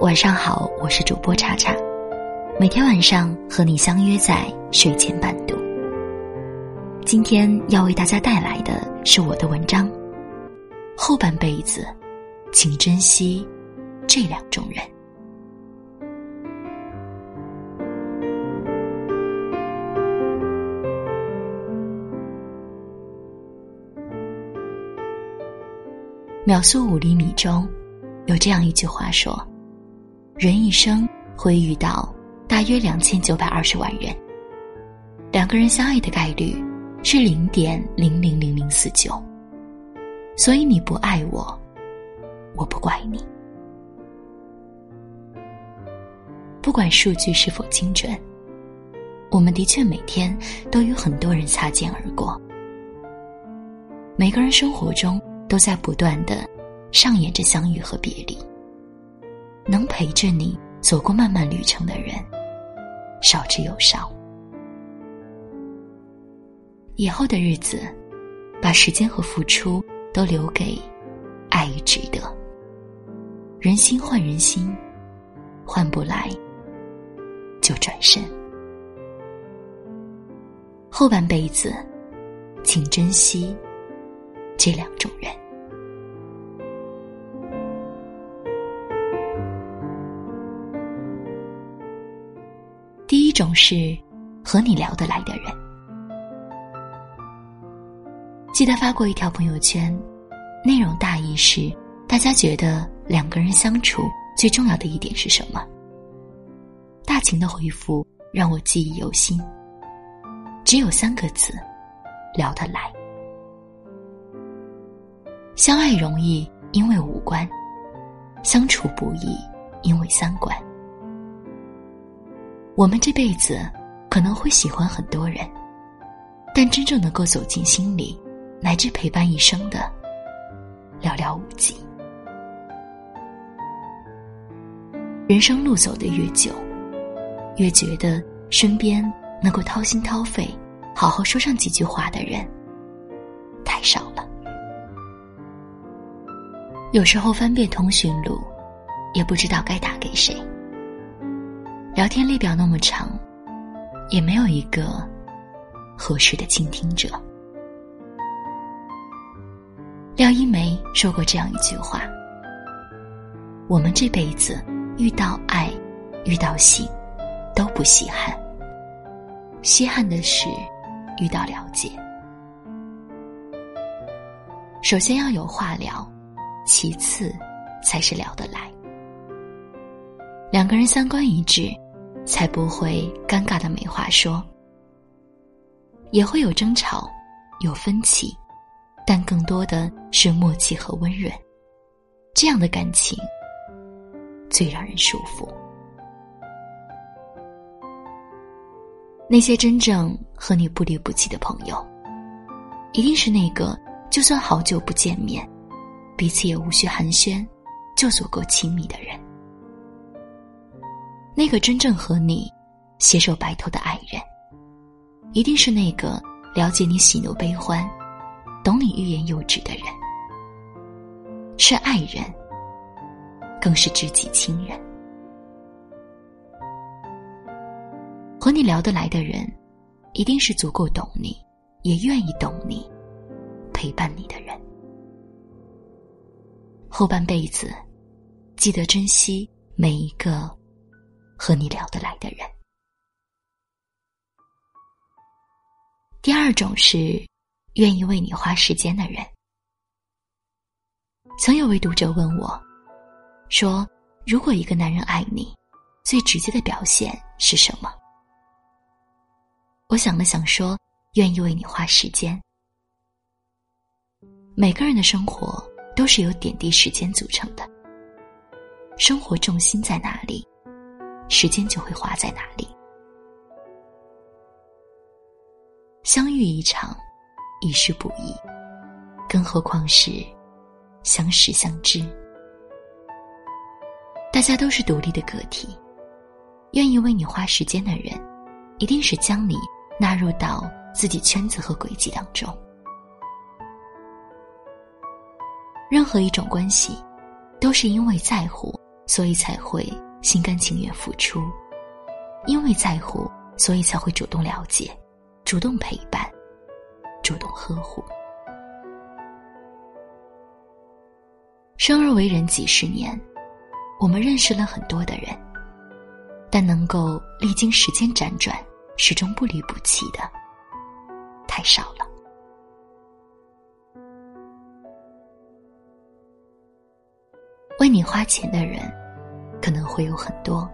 晚上好，我是主播查查，每天晚上和你相约在睡前伴读。今天要为大家带来的是我的文章，后半辈子，请珍惜这两种人。秒速五厘米中，有这样一句话说：“人一生会遇到大约两千九百二十万人，两个人相爱的概率是零点零零零零四九。所以你不爱我，我不怪你。不管数据是否精准，我们的确每天都与很多人擦肩而过。每个人生活中。”都在不断的上演着相遇和别离。能陪着你走过漫漫旅程的人，少之又少。以后的日子，把时间和付出都留给爱与值得。人心换人心，换不来就转身。后半辈子，请珍惜。这两种人，种是和你聊得来的人。记得发过一条朋友圈，内容大意是：大家觉得两个人相处最重要的一点是什么？大晴的回复让我记忆犹新，只有三个字：聊得来。相爱容易，因为五官；相处不易，因为三观。我们这辈子可能会喜欢很多人，但真正能够走进心里，乃至陪伴一生的，寥寥无几。人生路走得越久，越觉得身边能够掏心掏肺、好好说上几句话的人，太少了。有时候翻遍通讯录，也不知道该打给谁。聊天列表那么长，也没有一个合适的倾听者。廖一梅说过这样一句话：“我们这辈子遇到爱，遇到性，都不稀罕。稀罕的是遇到了解。首先要有话聊。”其次，才是聊得来。两个人三观一致，才不会尴尬的没话说。也会有争吵，有分歧，但更多的是默契和温润。这样的感情，最让人舒服。那些真正和你不离不弃的朋友，一定是那个就算好久不见面。彼此也无需寒暄，就足够亲密的人。那个真正和你携手白头的爱人，一定是那个了解你喜怒悲欢、懂你欲言又止的人。是爱人，更是知己亲人。和你聊得来的人，一定是足够懂你，也愿意懂你、陪伴你的人。后半辈子，记得珍惜每一个和你聊得来的人。第二种是愿意为你花时间的人。曾有位读者问我，说：“如果一个男人爱你，最直接的表现是什么？”我想了想，说：“愿意为你花时间。”每个人的生活。都是由点滴时间组成的。生活重心在哪里，时间就会花在哪里。相遇一场，已是不易，更何况是相识相知。大家都是独立的个体，愿意为你花时间的人，一定是将你纳入到自己圈子和轨迹当中。任何一种关系，都是因为在乎所以才会心甘情愿付出；因为在乎，所以才会主动了解、主动陪伴、主动呵护。生而为人几十年，我们认识了很多的人，但能够历经时间辗转，始终不离不弃的，太少了。为你花钱的人，可能会有很多；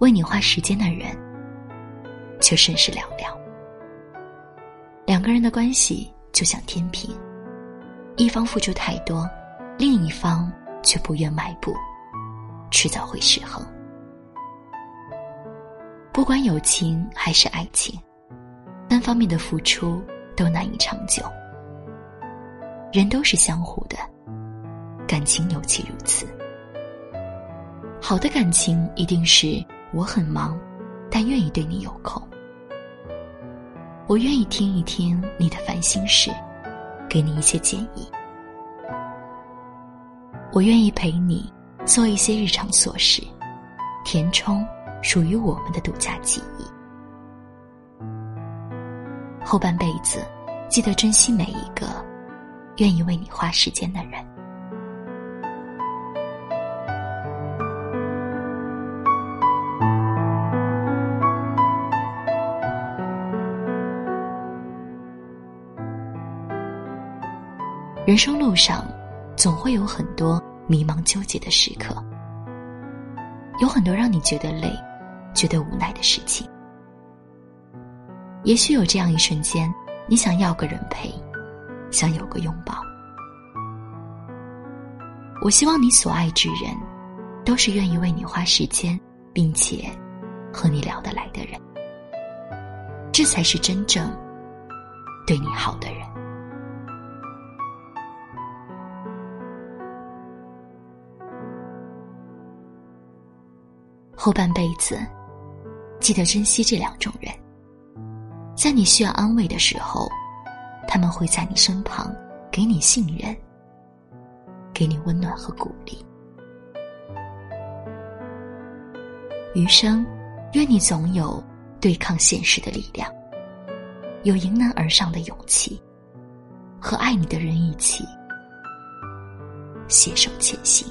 为你花时间的人，却甚是寥寥。两个人的关系就像天平，一方付出太多。另一方却不愿迈步，迟早会失衡。不管友情还是爱情，单方面的付出都难以长久。人都是相互的，感情尤其如此。好的感情一定是我很忙，但愿意对你有空。我愿意听一听你的烦心事，给你一些建议。我愿意陪你做一些日常琐事，填充属于我们的独家记忆。后半辈子，记得珍惜每一个愿意为你花时间的人。人生路上。总会有很多迷茫纠结的时刻，有很多让你觉得累、觉得无奈的事情。也许有这样一瞬间，你想要个人陪，想有个拥抱。我希望你所爱之人，都是愿意为你花时间，并且和你聊得来的人。这才是真正对你好的人。后半辈子，记得珍惜这两种人。在你需要安慰的时候，他们会在你身旁，给你信任，给你温暖和鼓励。余生，愿你总有对抗现实的力量，有迎难而上的勇气，和爱你的人一起携手前行。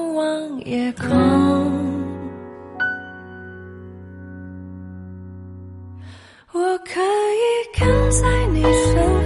夜空。我可以跟在你身后。